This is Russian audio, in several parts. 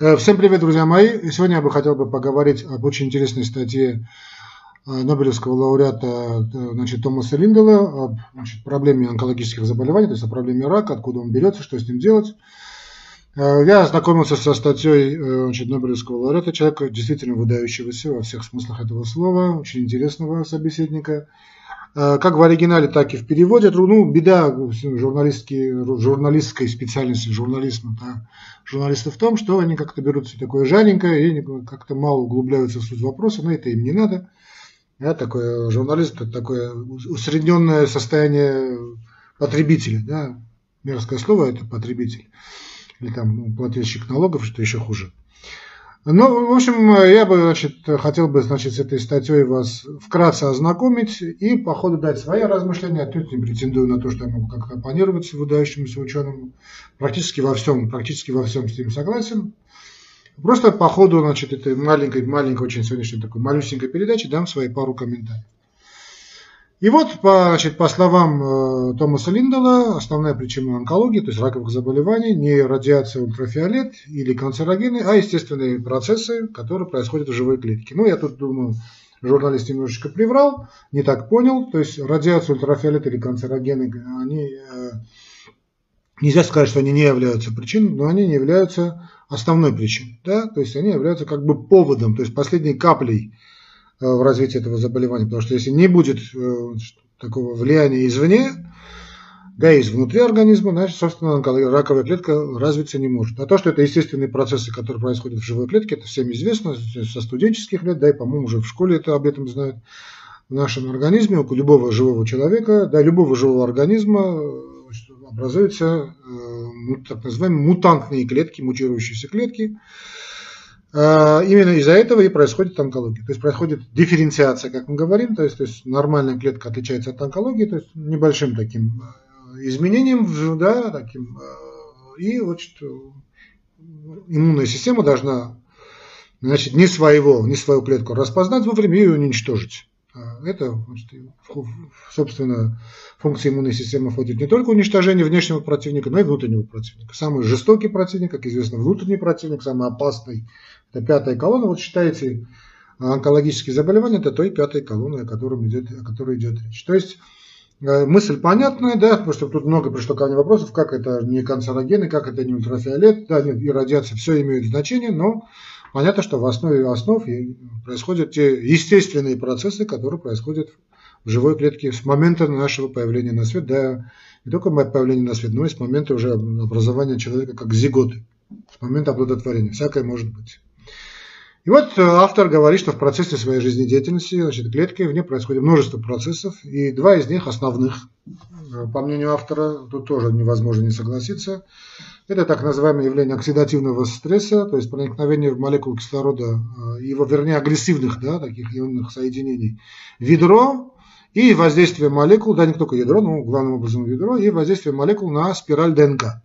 Э, всем привет, друзья мои. Сегодня я бы хотел бы поговорить об очень интересной статье э, Нобелевского лауреата э, значит, Томаса Линдела об значит, проблеме онкологических заболеваний, то есть о проблеме рака, откуда он берется, что с ним делать. Я ознакомился со статьей значит, Нобелевского лауреата, человека действительно выдающегося во всех смыслах этого слова, очень интересного собеседника. Э, как в оригинале, так и в переводе. Ну, беда журналистской специальности журнализма, да, журналистов в том, что они как-то берут все такое жаренькое и как-то мало углубляются в суть вопроса, но это им не надо. Да, такое, журналист – это такое усредненное состояние потребителя. Да. Мерзкое слово – это потребитель. Или там ну, плательщик налогов, что еще хуже. Ну, в общем, я бы, значит, хотел бы, значит, с этой статьей вас вкратце ознакомить и по ходу дать свои размышления. Отнюдь не претендую на то, что я могу как-то оппонировать выдающемуся ученому. Практически во всем, практически во всем с ним согласен. Просто по ходу, значит, этой маленькой, маленькой, очень сегодняшней такой малюсенькой передачи дам свои пару комментариев. И вот, по, значит, по словам э, Томаса Линдала, основная причина онкологии, то есть раковых заболеваний, не радиация ультрафиолет или канцерогены, а естественные процессы, которые происходят в живой клетке. Ну, я тут думаю, журналист немножечко приврал, не так понял. То есть радиация ультрафиолет или канцерогены, они, э, нельзя сказать, что они не являются причиной, но они не являются основной причиной. Да? То есть они являются как бы поводом, то есть последней каплей в развитии этого заболевания. Потому что если не будет э, такого влияния извне, да и изнутри организма, значит, собственно, раковая клетка развиться не может. А то, что это естественные процессы, которые происходят в живой клетке, это всем известно со студенческих лет, да и, по-моему, уже в школе это об этом знают. В нашем организме, у любого живого человека, да, любого живого организма образуются э, так называемые мутантные клетки, мутирующиеся клетки, именно из-за этого и происходит онкология. То есть происходит дифференциация, как мы говорим, то есть, то есть нормальная клетка отличается от онкологии, то есть небольшим таким а, изменением, да, таким, а, и что иммунная система должна значит, не своего, не свою клетку распознать вовремя и уничтожить. Это, собственно, функция иммунной системы входит не только уничтожение внешнего противника, но и внутреннего противника. Самый жестокий противник, как известно, внутренний противник, самый опасный это пятая колонна. Вот считайте, онкологические заболевания, это той пятой колонны, о, котором идет, о которой идет речь. То есть э, мысль понятная, да, потому что тут много пришло ко мне вопросов, как это не канцерогены, как это не ультрафиолет, да, нет, и радиация, все имеют значение, но понятно, что в основе основ происходят те естественные процессы, которые происходят в живой клетке с момента нашего появления на свет, да, не только появления на свет, но и с момента уже образования человека как зиготы, с момента оплодотворения, всякое может быть. И вот э, автор говорит, что в процессе своей жизнедеятельности, значит, клеткой в ней происходит множество процессов, и два из них основных, э, по мнению автора, тут тоже невозможно не согласиться, это так называемое явление оксидативного стресса, то есть проникновение в молекулу кислорода, э, его, вернее, агрессивных, да, таких ионных соединений ядро, и воздействие молекул, да, не только ядро, но главным образом ядро, и воздействие молекул на спираль ДНК.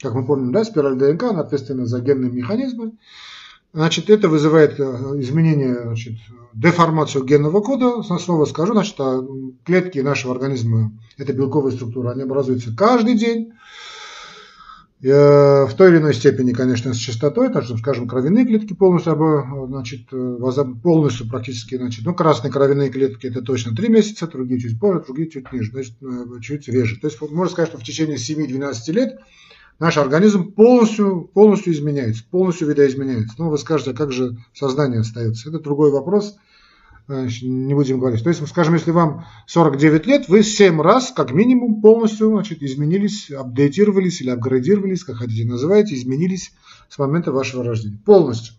Как мы помним, да, спираль ДНК, она ответственна за генные механизмы, Значит, это вызывает э, изменение, значит, деформацию генного кода. Снова скажу, значит, а клетки нашего организма, это белковая структура, они образуются каждый день. Э, в той или иной степени, конечно, с частотой, так что, скажем, кровяные клетки полностью, значит, полностью практически, значит, ну, красные кровяные клетки это точно 3 месяца, другие чуть позже, другие чуть ниже, значит, э, чуть реже. То есть, можно сказать, что в течение 7-12 лет наш организм полностью, полностью изменяется, полностью видоизменяется. Ну, вы скажете, а как же сознание остается? Это другой вопрос, э, не будем говорить. То есть, скажем, если вам 49 лет, вы 7 раз, как минимум, полностью значит, изменились, апдейтировались или апгрейдировались, как хотите называйте, изменились с момента вашего рождения. Полностью.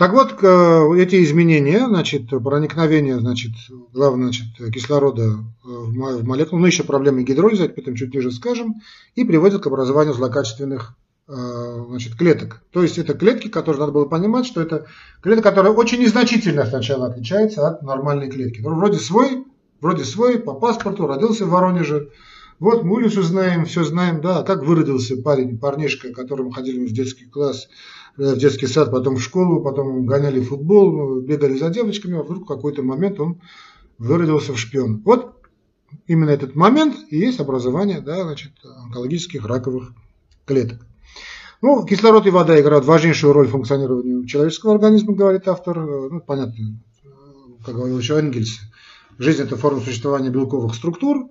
Так вот, эти изменения, значит, проникновение, значит, главное, значит, кислорода э, в молекулу, ну, еще проблемы гидролиза, об этом чуть ниже скажем, и приводят к образованию злокачественных э, значит, клеток. То есть это клетки, которые надо было понимать, что это клетка, которая очень незначительно сначала отличается от нормальной клетки. Вроде свой, вроде свой, по паспорту, родился в Воронеже, вот мы улицу знаем, все знаем, да, как выродился парень, парнишка, которому ходили в детский класс, в детский сад, потом в школу, потом гоняли футбол, бегали за девочками, а вдруг в какой-то момент он выродился в шпион. Вот именно этот момент и есть образование да, значит, онкологических раковых клеток. Ну, кислород и вода играют важнейшую роль в функционировании человеческого организма, говорит автор. Ну, понятно, как говорил еще Энгельс, жизнь – это форма существования белковых структур, а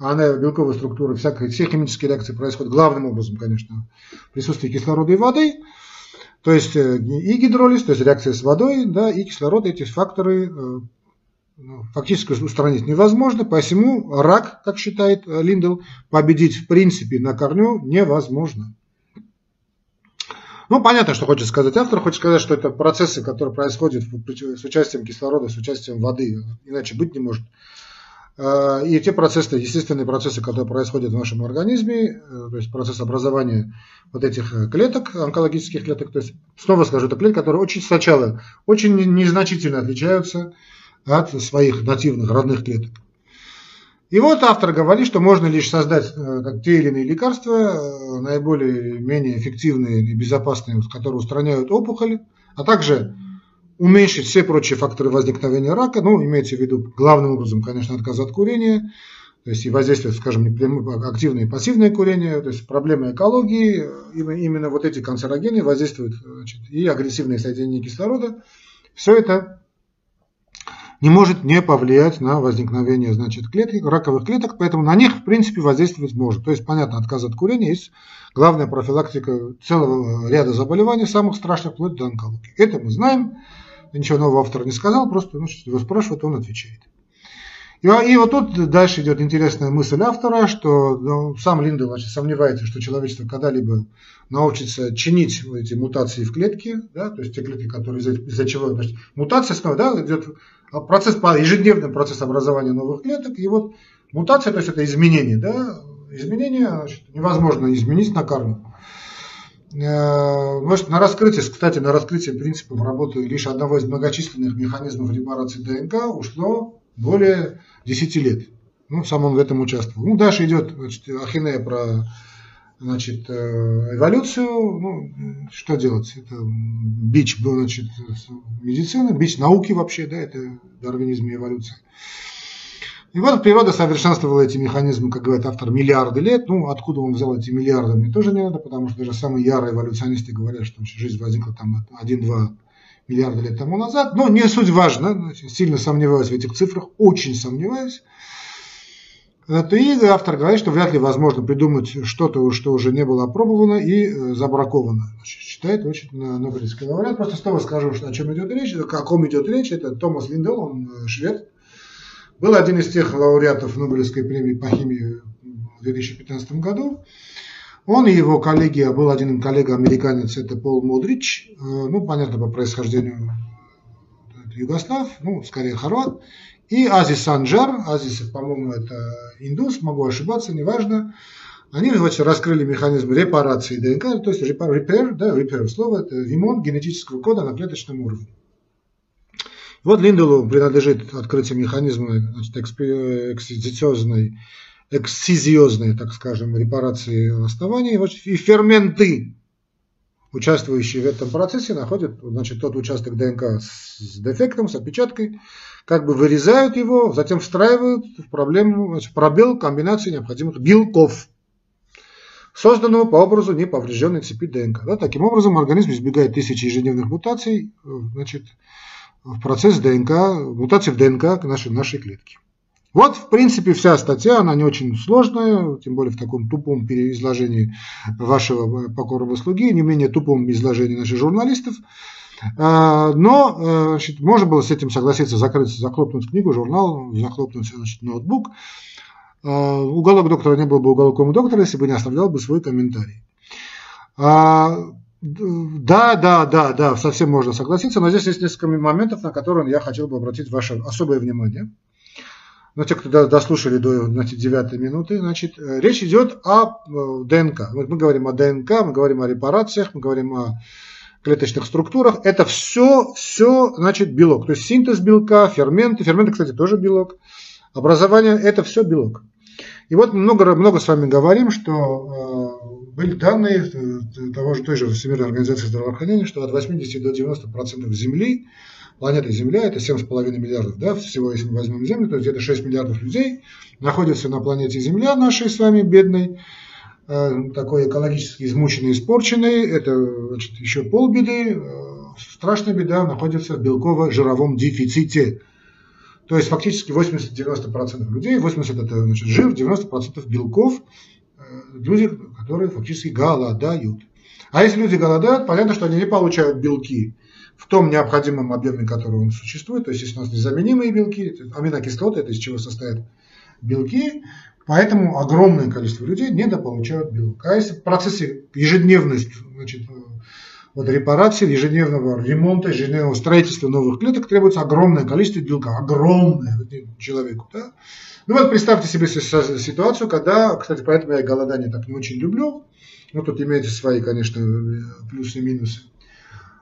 она, белковые структуры, всякие, все химические реакции происходят главным образом, конечно, в присутствии кислорода и воды. То есть э, и гидролиз, то есть реакция с водой, да, и кислород, эти факторы э, ну, фактически устранить невозможно, посему рак, как считает э, Линдл, победить в принципе на корню невозможно. Ну, понятно, что хочет сказать автор. Хочет сказать, что это процессы, которые происходят с участием кислорода, с участием воды. Иначе быть не может. А, и те процессы, естественные процессы, которые происходят в нашем организме, э, то есть процесс образования вот этих э, клеток, онкологических клеток, то есть, снова скажу, это клетки, которые очень сначала очень незначительно отличаются от своих нативных родных клеток. И вот автор говорит, что можно лишь создать э, те или иные лекарства, наиболее менее эффективные и безопасные, которые устраняют опухоли, а также уменьшить все прочие факторы возникновения рака, ну, имеется в виду главным образом, конечно, отказ от курения, то есть и воздействие, скажем, активное и пассивное курение, то есть проблемы экологии, именно вот эти канцерогены воздействуют, значит, и агрессивные соединения кислорода, все это не может не повлиять на возникновение значит, клеток, раковых клеток, поэтому на них, в принципе, воздействовать может. То есть, понятно, отказ от курения есть главная профилактика целого ряда заболеваний, самых страшных, вплоть до онкологии. Это мы знаем, ничего нового автор не сказал, просто ну, его спрашивают, он отвечает. И, и вот тут дальше идет интересная мысль автора, что ну, сам Линдел значит, сомневается, что человечество когда-либо научится чинить эти мутации в клетке, да, то есть те клетки, которые из-за, из чего значит, мутация снова да, идет процесс, ежедневный процесс образования новых клеток, и вот мутация, то есть это изменение, да, изменение значит, невозможно изменить на корню. Э, может, на раскрытие, кстати, на раскрытие принципов работы лишь одного из многочисленных механизмов репарации ДНК ушло более 10 лет. Ну, сам он в этом участвовал. Ну, дальше идет значит, ахинея про значит, э, эволюцию. Ну, что делать? Это бич был, значит, медицины, бич науки вообще, да, это дарвинизм и эволюция. И вот природа совершенствовала эти механизмы, как говорит автор, миллиарды лет. Ну, откуда он взял эти миллиарды, мне тоже не надо, потому что даже самые ярые эволюционисты говорят, что жизнь возникла там 1-2 миллиарда лет тому назад. Но не суть важно, сильно сомневаюсь в этих цифрах, очень сомневаюсь. И автор говорит, что вряд ли возможно придумать что-то, что уже не было опробовано и э, забраковано. Значит, считает очень нобелевский лауреат. Просто снова скажу, о чем идет речь, о каком идет речь. Это Томас Линдел, он э, швед, был один из тех лауреатов Нобелевской премии по химии в 2015 году. Он и его коллеги, а был один коллега-американец, это Пол Модрич, э, ну, понятно, по происхождению югослав, ну, скорее хорват, и Азис Санджар, Азис, по-моему, это индус, могу ошибаться, неважно, они значит, раскрыли механизм репарации ДНК, то есть репер, да, репер слово, это ремонт генетического кода на клеточном уровне. Вот Линделу принадлежит открытие механизма значит, эксцизиозной, эксцизиозной, так скажем, репарации оснований. И ферменты, участвующие в этом процессе, находят значит, тот участок ДНК с дефектом, с отпечаткой, как бы вырезают его, затем встраивают в проблему, значит, пробел комбинации необходимых белков, созданного по образу неповрежденной цепи ДНК. Да, таким образом, организм избегает тысячи ежедневных мутаций, значит, в процесс ДНК, мутации в ДНК нашей, нашей клетки. Вот, в принципе, вся статья, она не очень сложная, тем более в таком тупом переизложении вашего покорного слуги, не менее тупом изложении наших журналистов. А, но э, значит, можно было с этим согласиться, закрыть, захлопнуть книгу, журнал, захлопнуть значит, ноутбук. А, уголок доктора не был бы уголком доктора, если бы не оставлял бы свой комментарий. Да, да, да, да, совсем можно согласиться, но здесь есть несколько моментов, на которые я хотел бы обратить ваше особое внимание. Но те, кто дослушали до значит, 9 минуты, значит, э, речь идет о э, ДНК. Вот мы говорим о ДНК, мы говорим о репарациях, мы говорим о клеточных структурах. Это все, все, значит, белок. То есть синтез белка, ферменты. Ферменты, кстати, тоже белок. Образование – это все белок. И вот много, много с вами говорим, что э, были данные э, того же, той же Всемирной организации здравоохранения, что от 80 до 90 процентов Земли, планеты Земля, это 7,5 миллиардов, да, всего, если мы возьмем Землю, то где-то 6 миллиардов людей находятся на планете Земля, нашей с вами бедной, э, такой экологически измученный, испорченный, это значит, еще полбеды. Э, страшная беда находится в белково-жировом дефиците. То есть фактически 80-90% людей, 80% это значит, жир, 90% белков, люди, которые фактически голодают. А если люди голодают, понятно, что они не получают белки в том необходимом объеме, который он существует. То есть, если у нас незаменимые белки, аминокислоты, это из чего состоят белки, поэтому огромное количество людей недополучают белок. А если в процессе ежедневности, значит, вот репарации, ежедневного ремонта, ежедневного строительства новых клеток требуется огромное количество белка, огромное человеку. Да? Ну вот представьте себе ситуацию, когда, кстати, поэтому я голодание так не очень люблю, ну тут имеются свои, конечно, плюсы и минусы.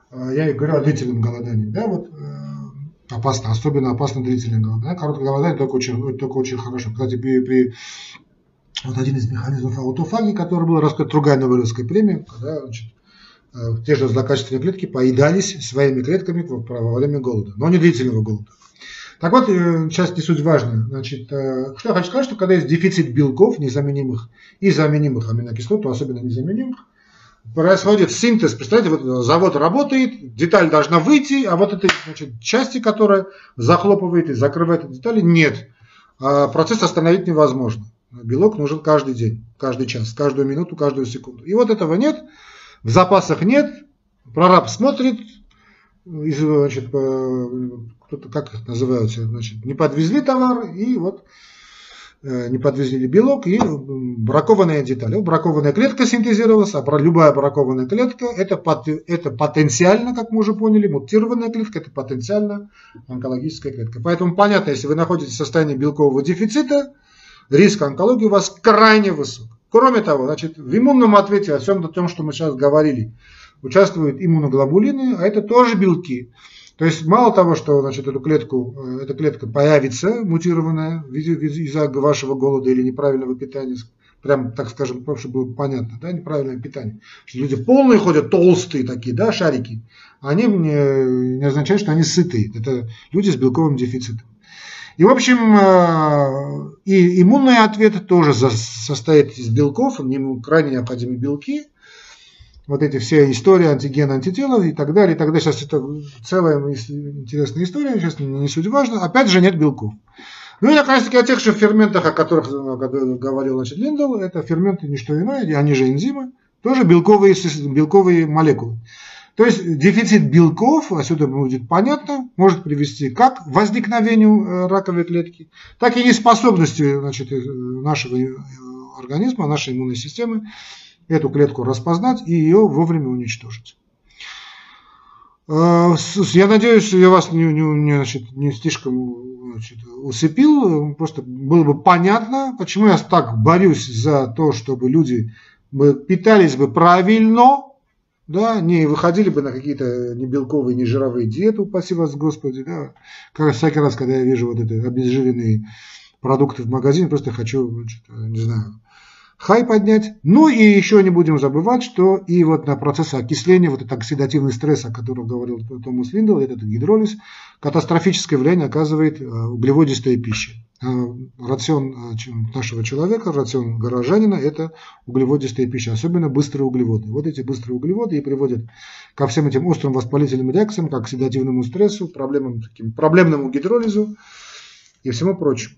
А, я и говорю о длительном голодании, да, вот э, опасно, особенно опасно длительное голодание. Короткое голодание только очень, только очень хорошо. Кстати, при, при вот один из механизмов аутофагии, который был раскрыт другая Нобелевская премия, когда значит, э, те же злокачественные клетки поедались своими клетками во время голода, но не длительного голода. Так вот, э, сейчас не суть важно. Значит, что я хочу сказать, что когда есть дефицит белков, незаменимых и заменимых аминокислот, то особенно незаменимых, происходит синтез. Представляете, вот завод работает, деталь должна выйти, а вот этой значит, части, которая захлопывает и закрывает эти детали, нет. А процесс остановить невозможно. Белок нужен каждый день, каждый час, каждую минуту, каждую секунду. И вот этого нет, в запасах нет, прораб смотрит, значит, кто-то, как их называются, значит, не подвезли товар, и вот Э, не подвезли белок и бракованная деталь. Бракованная клетка синтезировалась, а любая бракованная клетка это, это потенциально, как мы уже поняли, мутированная клетка, это потенциально онкологическая клетка. Поэтому понятно, если вы находитесь в состоянии белкового дефицита, риск онкологии у вас крайне высок. Кроме того, значит, в иммунном ответе о всем том, что мы сейчас говорили, участвуют иммуноглобулины, а это тоже белки. То есть мало того, что значит, эту клетку, э, эта клетка появится мутированная из-за вашего голода или неправильного питания, прям, так скажем, чтобы было понятно, да, неправильное питание. Люди полные ходят, толстые такие, да, шарики, они не, не означают, что они сытые. Это люди с белковым дефицитом. И, в общем, э, и иммунный ответ тоже состоит из белков, им крайне необходимы белки – вот эти все истории антиген, антитела и так далее, и так далее. Сейчас это целая интересная история, сейчас не суть важно. Опять же нет белков. Ну и наконец-таки о тех же ферментах, о которых э, говорил значит, Линдл, это ферменты не что иное, они же энзимы, тоже белковые, белковые молекулы. То есть дефицит белков, отсюда будет понятно, может привести как к возникновению э, раковой клетки, так и неспособности значит, э, нашего организма, нашей иммунной системы эту клетку распознать и ее вовремя уничтожить. Э, я надеюсь, что я вас не, не, не, значит, не слишком значит, усыпил. Просто было бы понятно, почему я так борюсь за то, чтобы люди питались бы правильно, да, не выходили бы на какие-то не белковые, не жировые диеты, упаси вас, Господи, да. Как всякий раз, когда я вижу вот эти обезжиренные продукты в магазине, просто хочу, не знаю, хай поднять. Ну и еще не будем забывать, что и вот на процессе окисления, вот этот оксидативный стресс, о котором говорил Томас Линдл, этот гидролиз, катастрофическое влияние оказывает э, углеводистая пища. Э, рацион э, нашего человека, рацион горожанина – это углеводистая пища, особенно быстрые углеводы. Вот эти быстрые углеводы и приводят ко всем этим острым воспалительным реакциям, к оксидативному стрессу, проблемам, таким, проблемному гидролизу и всему прочему.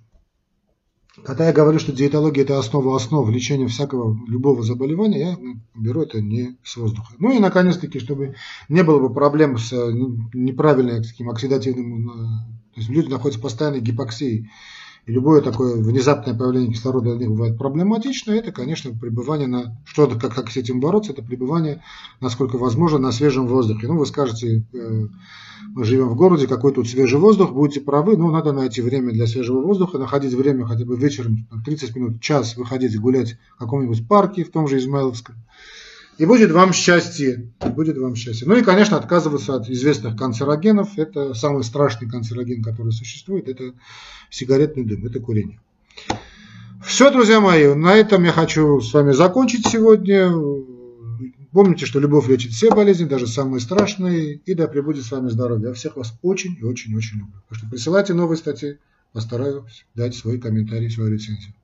Когда я говорю, что диетология – это основа основ лечения всякого, любого заболевания, я беру это не с воздуха. Ну и, наконец-таки, чтобы не было бы проблем с э, неправильным таким оксидативным, э, то есть люди находятся в постоянной гипоксии, и любое такое внезапное появление кислорода для них бывает проблематично, это, конечно, пребывание на... Что как, как с этим бороться? Это пребывание, насколько возможно, на свежем воздухе. Ну, вы скажете, э, мы живем в городе, какой тут свежий воздух, будете правы, но надо найти время для свежего воздуха, находить время хотя бы вечером, 30 минут, час выходить гулять в каком-нибудь парке, в том же Измайловском. И будет вам счастье, будет вам счастье. Ну и, конечно, отказываться от известных канцерогенов. Это самый страшный канцероген, который существует, это сигаретный дым, это курение. Все, друзья мои, на этом я хочу с вами закончить сегодня. Помните, что любовь лечит все болезни, даже самые страшные. И да пребудет с вами здоровье. Я всех вас очень и очень-очень люблю. Так что присылайте новые статьи. Постараюсь дать свой комментарий, свою рецензию.